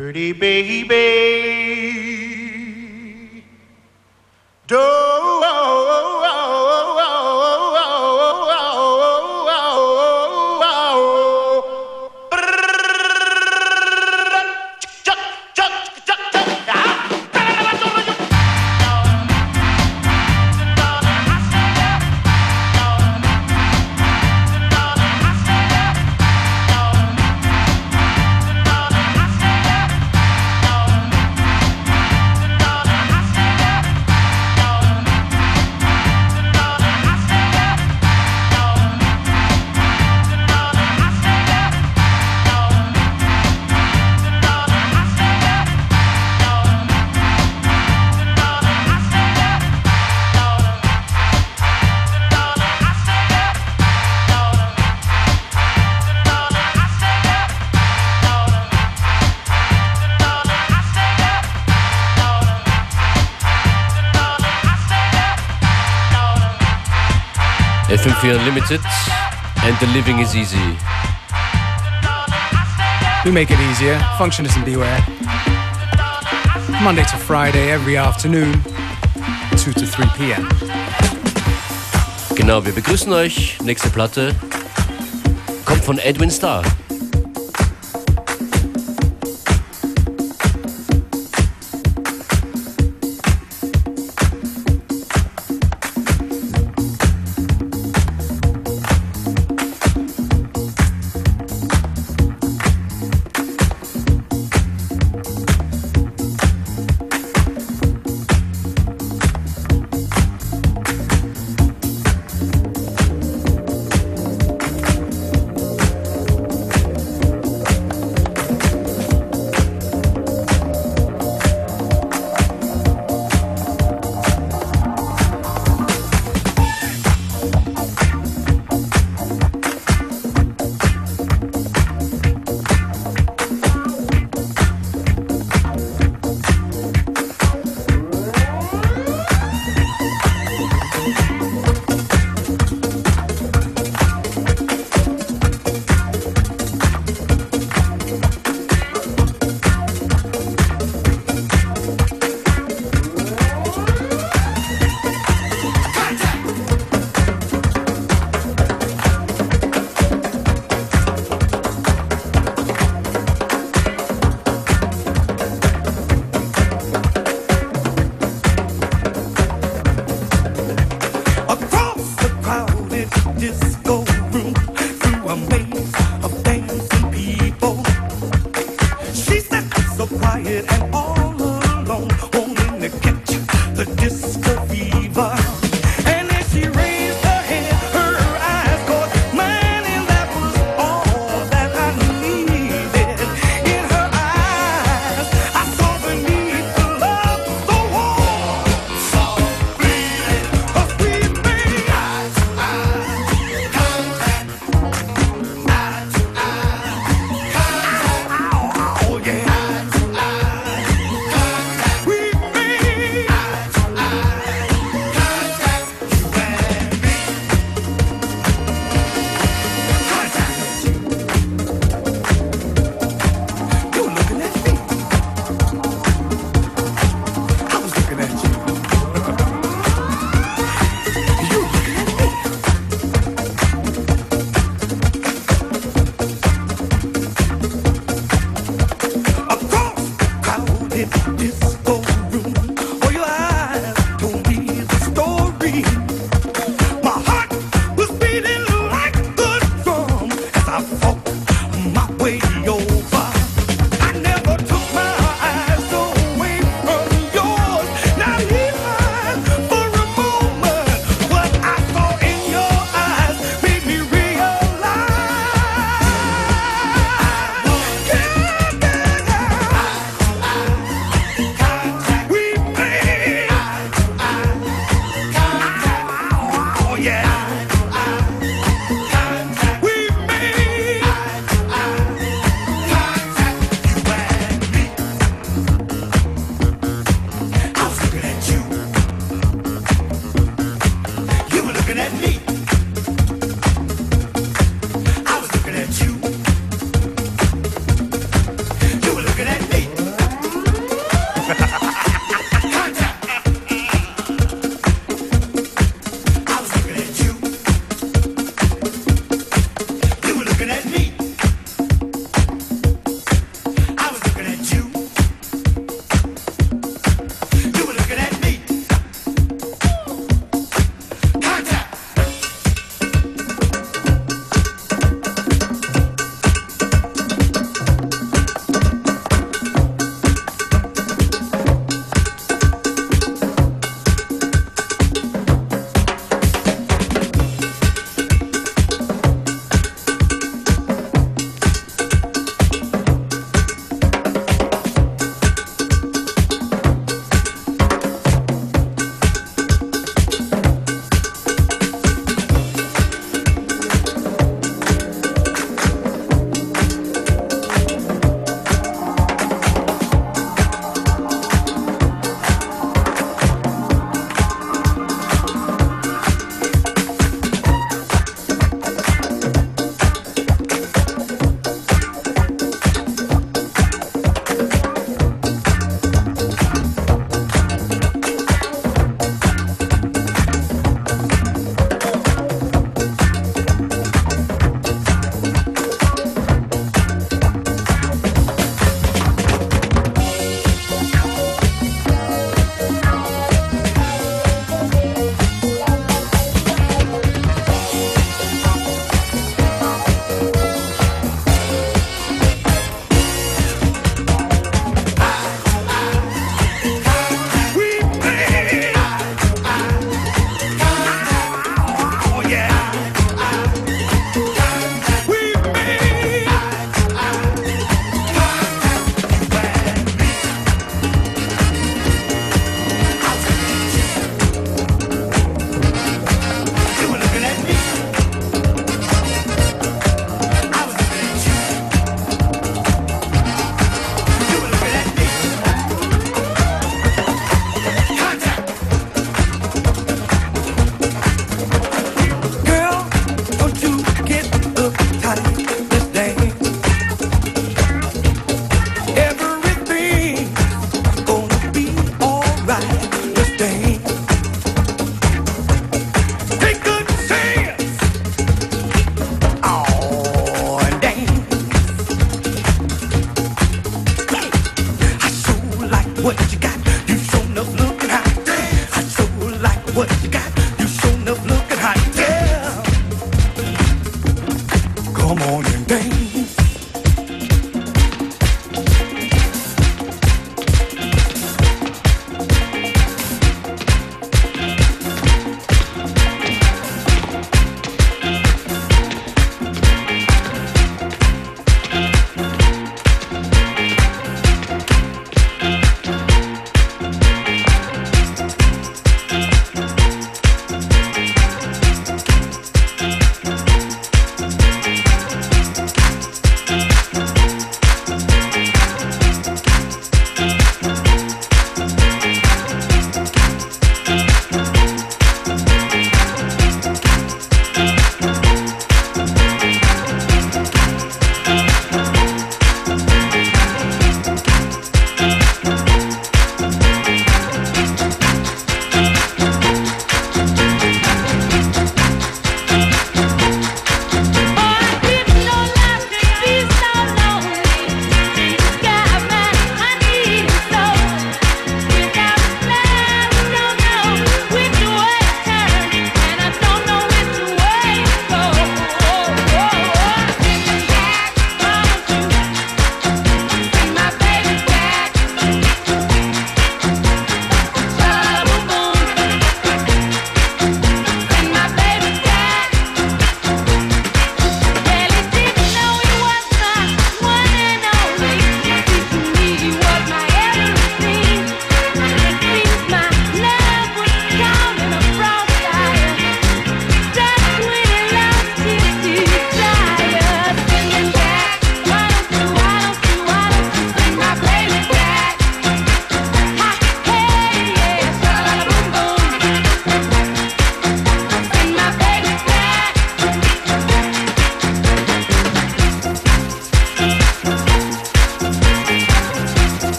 Pretty baby, don't FM4 Unlimited and the living is easy. We make it easier. Functionist and beware. Monday to Friday, every afternoon, 2 to 3 p.m. Genau, wir begrüßen euch. Nächste Platte kommt von Edwin Starr.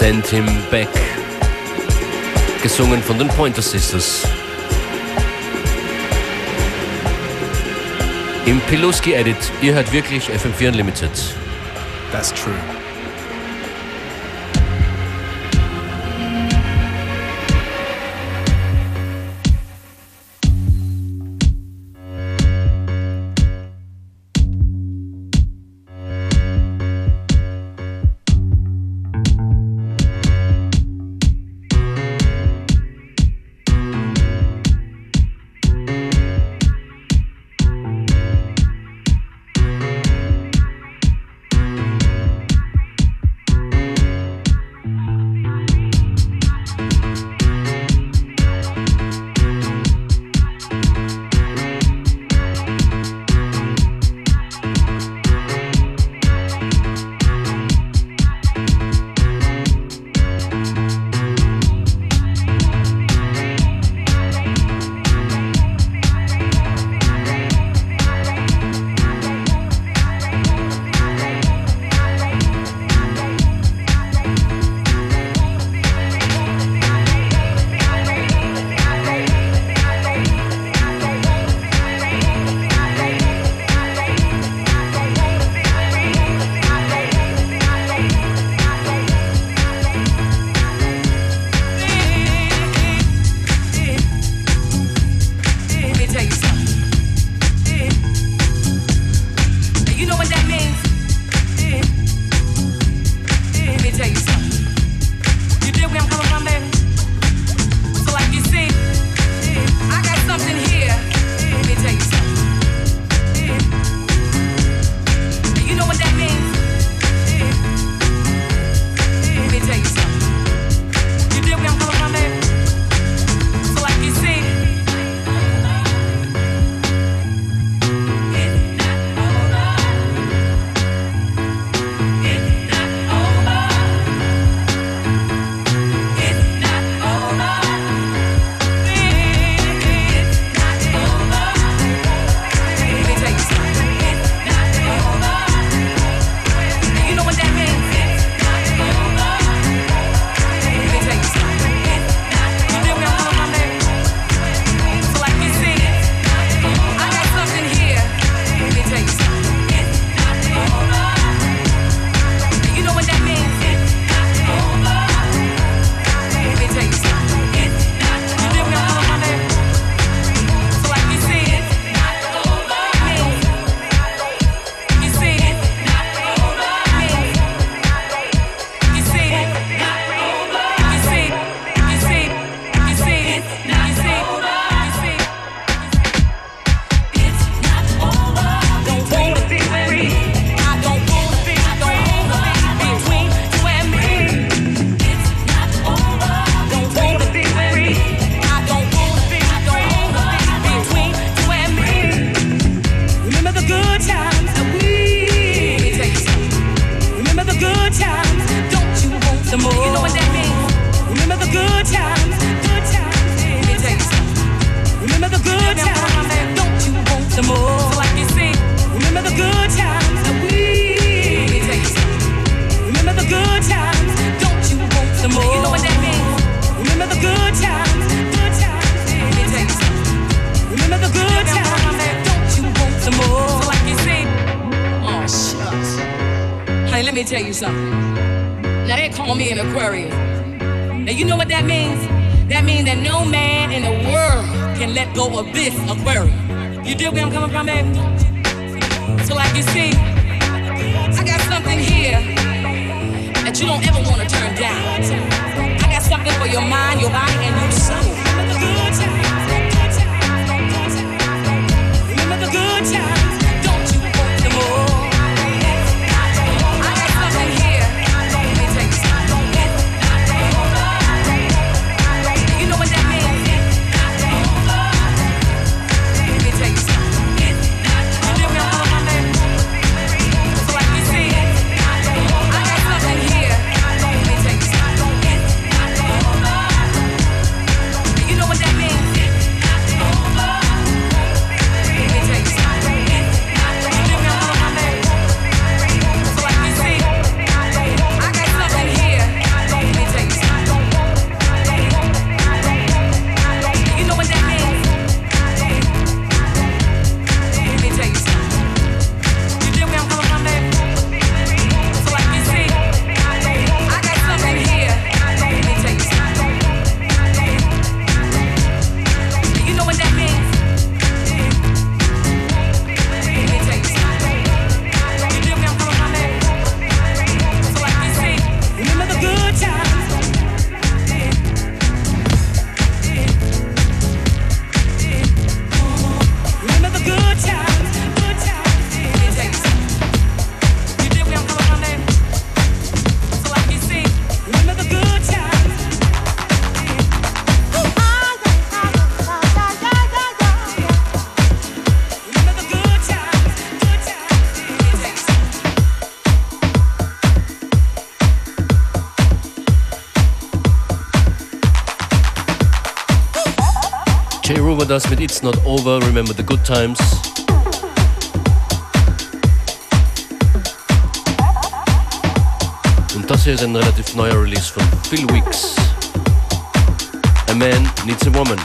Send Him Back. Gesungen von den Pointer Sisters. Im Piluski Edit, ihr hört wirklich FM4 Unlimited. That's true. Remember the good times. Let me tell you something. Remember the good times. Don't you want some more? So I you something. Remember the good times. Let me tell you something. Remember the good times. Don't you want some more? So I can sing. Oh shucks. Honey, let me tell you something. Now they call me an Aquarius. Now you know what that means? That means that no man in the world can let go of this Aquarius. You dig where I'm coming from, baby? So like you see, I got something here that you don't ever want to turn down. I got something for your mind, your body, and your soul. It's Not Over, Remember the Good Times. Und das hier ist ein relativ neuer Release von Phil Weeks. A Man Needs a Woman.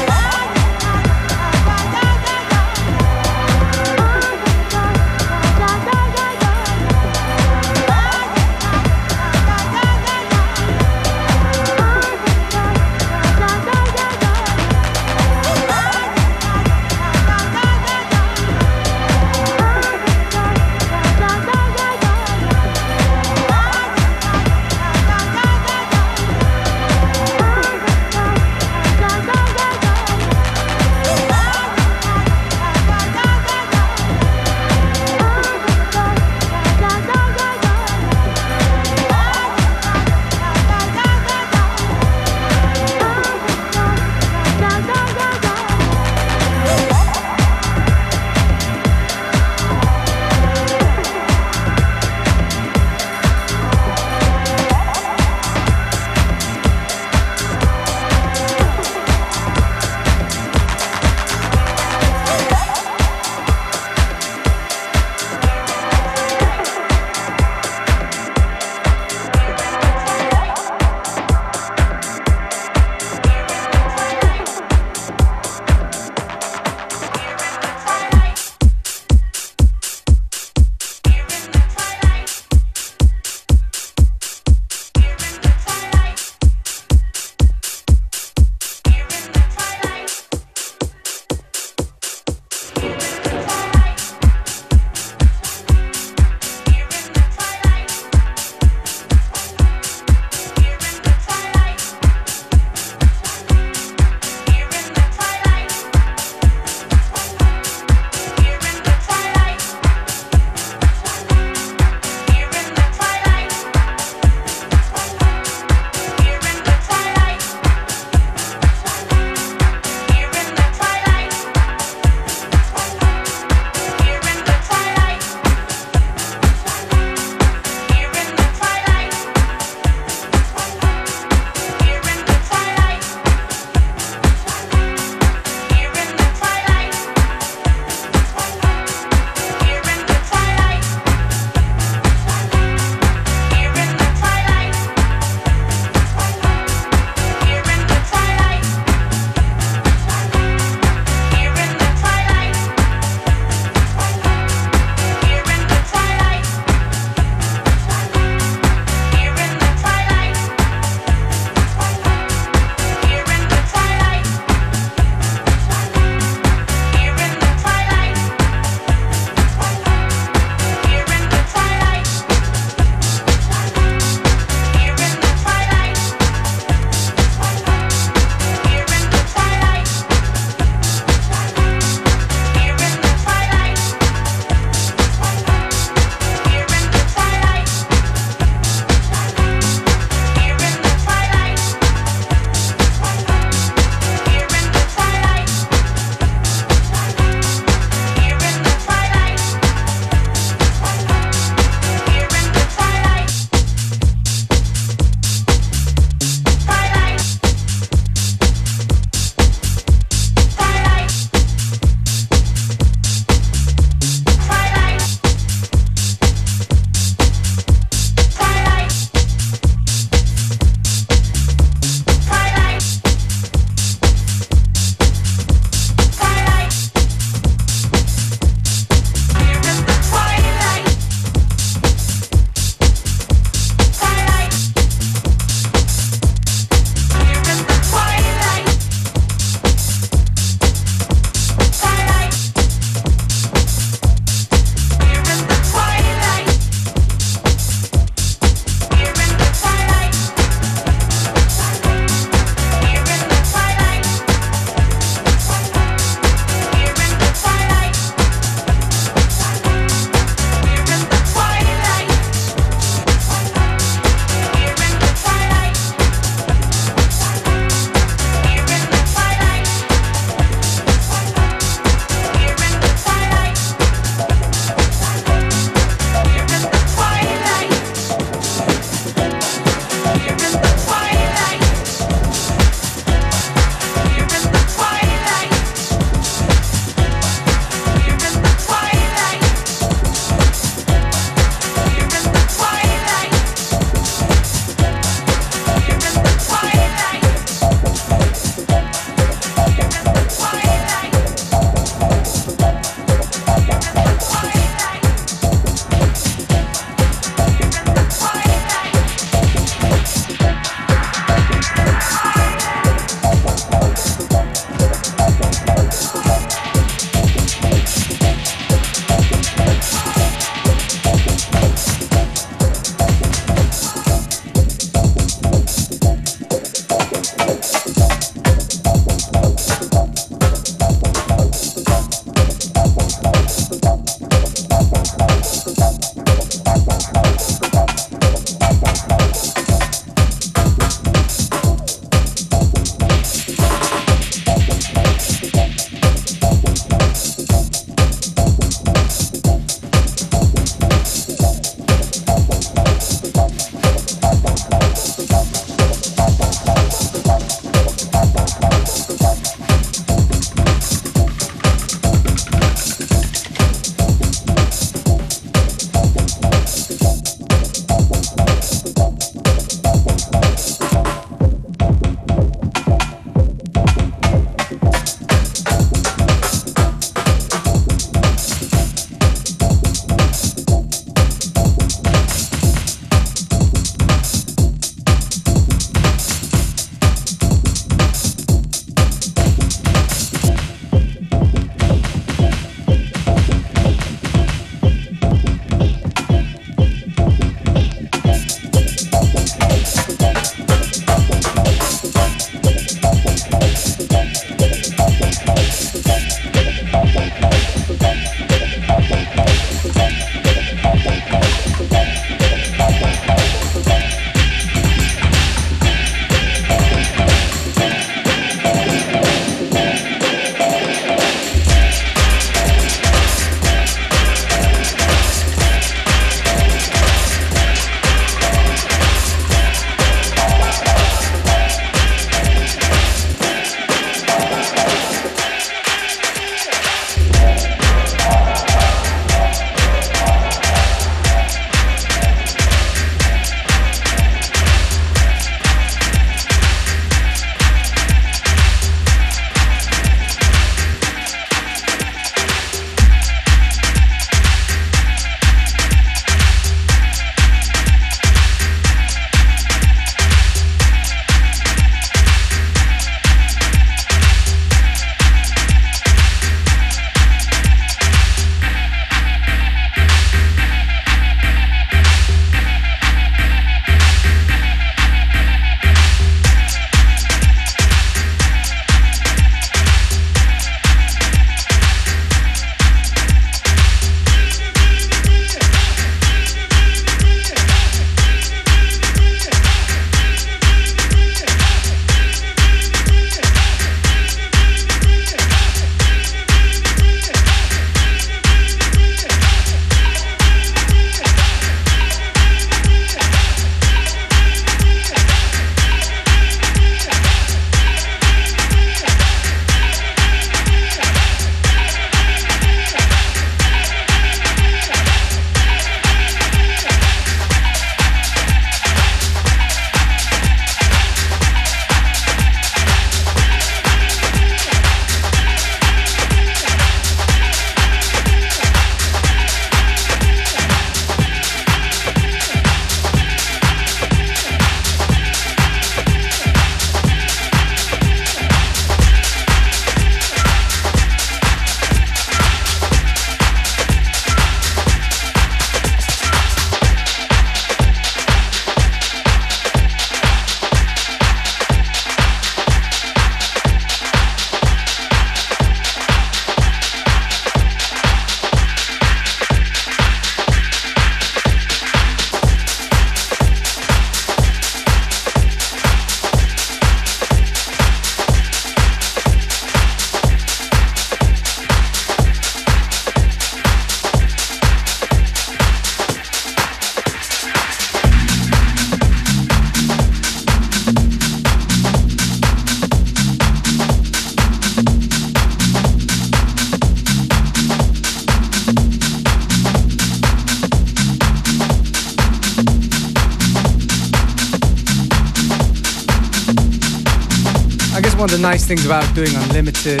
Nice things about doing Unlimited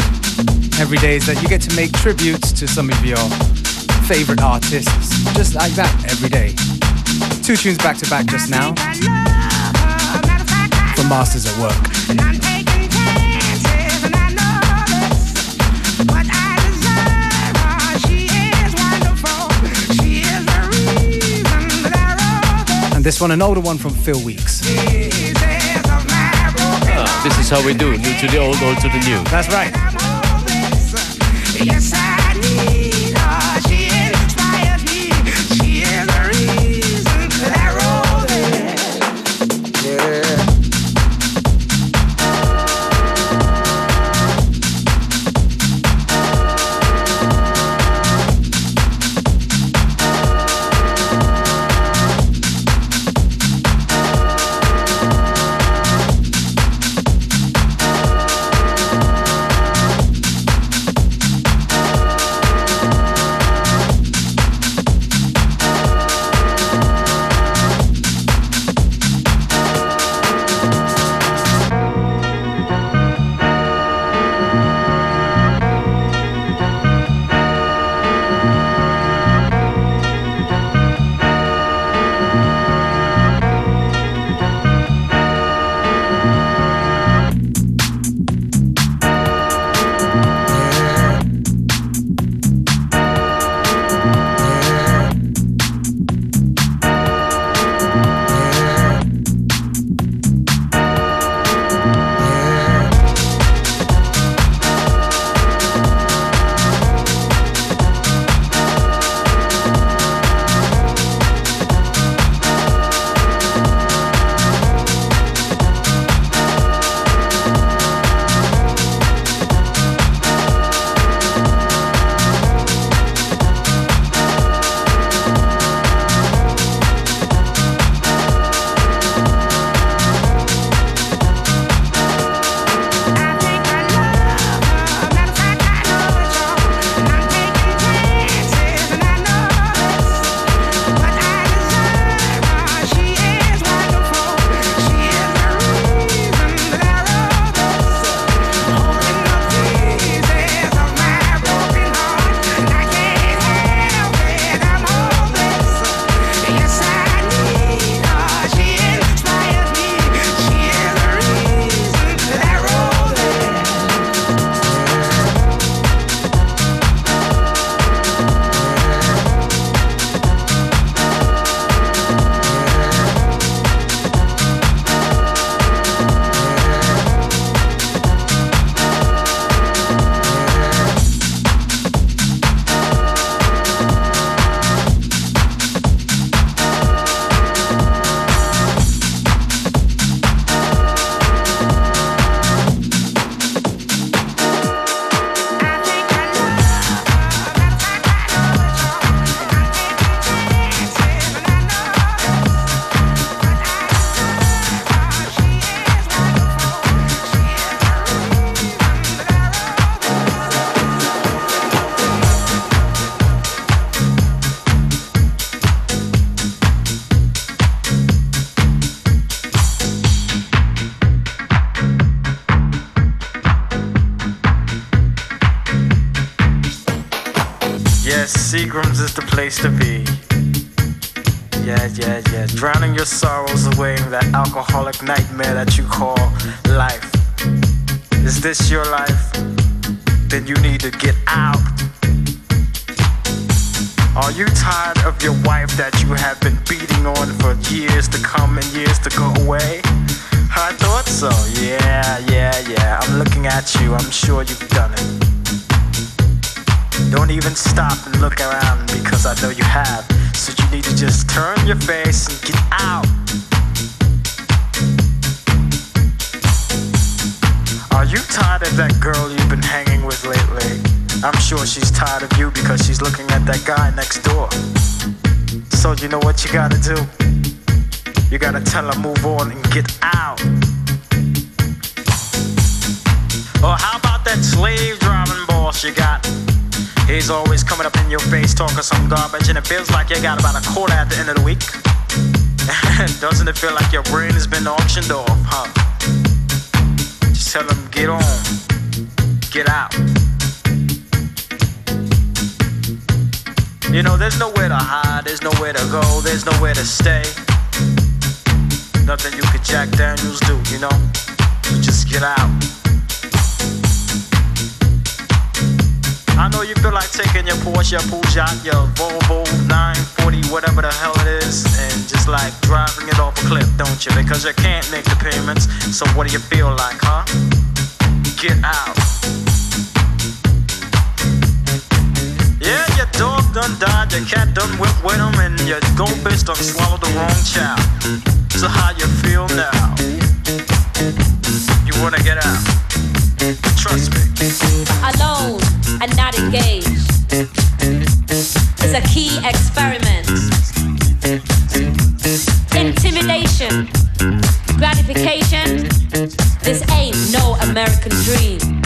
every day is that you get to make tributes to some of your favorite artists, just like that every day. Two tunes back to back just now from Masters at Work. And this one, an older one from Phil Weeks. This is how we do, new to the old, old to the new. That's right. Place to be. Yeah, yeah, yeah. Drowning your sorrows away in that alcoholic nightmare that you call life. Is this your life? You know what you gotta do? You gotta tell her move on and get out. Or how about that slave driving boss you got? He's always coming up in your face talking some garbage, and it feels like you got about a quarter at the end of the week. Doesn't it feel like your brain has been auctioned off, huh? Just tell them get on, get out. You know, there's nowhere to hide, there's nowhere to go, there's nowhere to stay. Nothing you could Jack Daniels do, you know? So just get out. I know you feel like taking your Porsche, your Peugeot, your Volvo 940, whatever the hell it is, and just like driving it off a cliff, don't you? Because you can't make the payments. So what do you feel like, huh? Get out. Dog done died, your cat done whipped with him, and your goldfish done swallowed the wrong child. So how you feel now? You wanna get out? Trust me. Alone and not engaged is a key experiment. Intimidation, gratification, this ain't no American dream.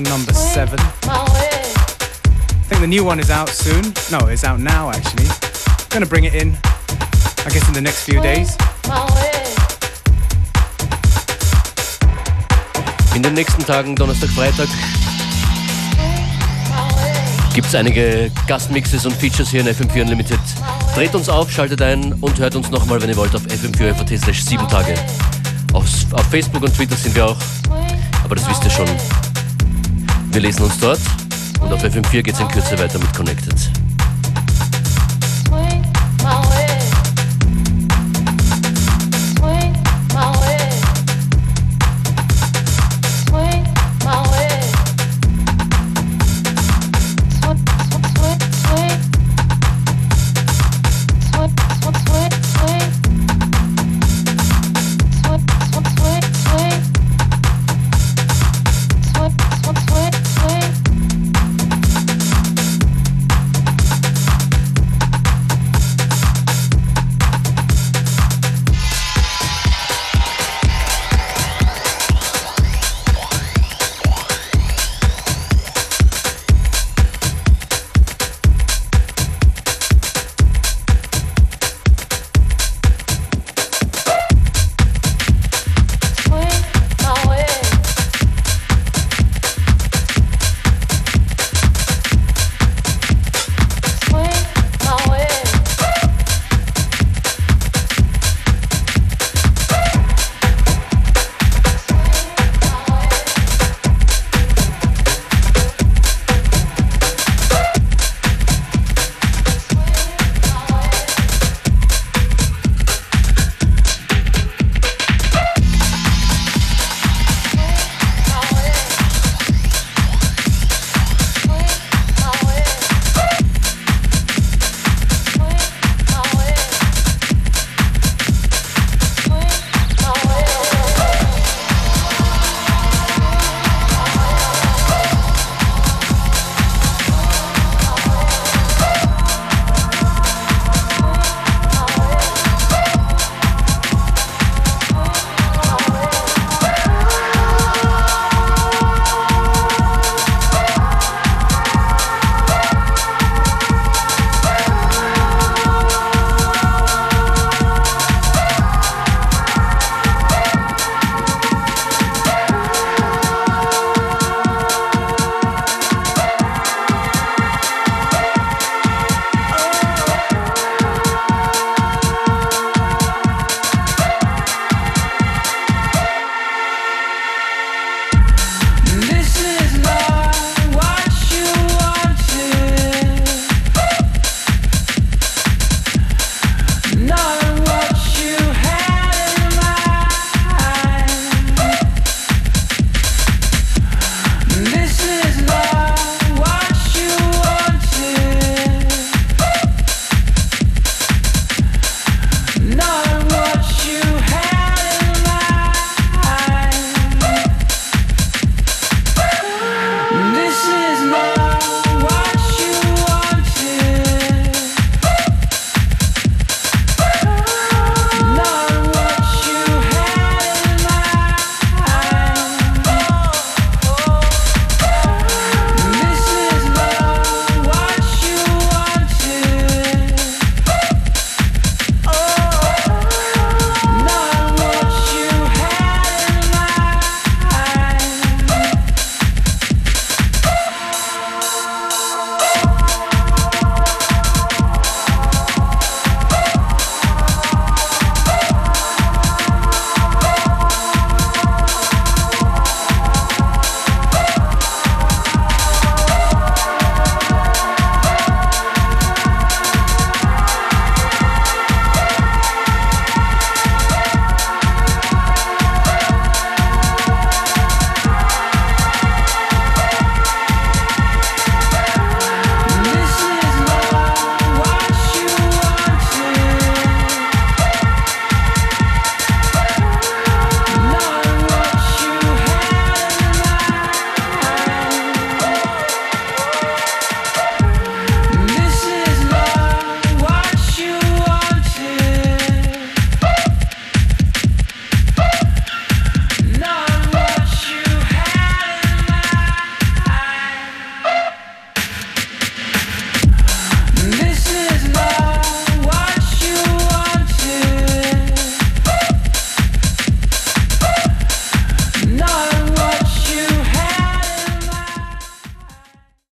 Johnson number seven. I think the new one is out soon. No, it's out now actually. Gonna bring it in, I guess, in the next few days. In den nächsten Tagen, Donnerstag, Freitag, gibt es einige Gastmixes und Features hier in FM4 Unlimited. Dreht uns auf, schaltet ein und hört uns nochmal, wenn ihr wollt, auf fm4 slash 7 Tage. Auf, auf Facebook und Twitter sind wir auch, aber das wisst ihr schon. Wir lesen uns dort und auf FM4 geht es in Kürze weiter mit Connected.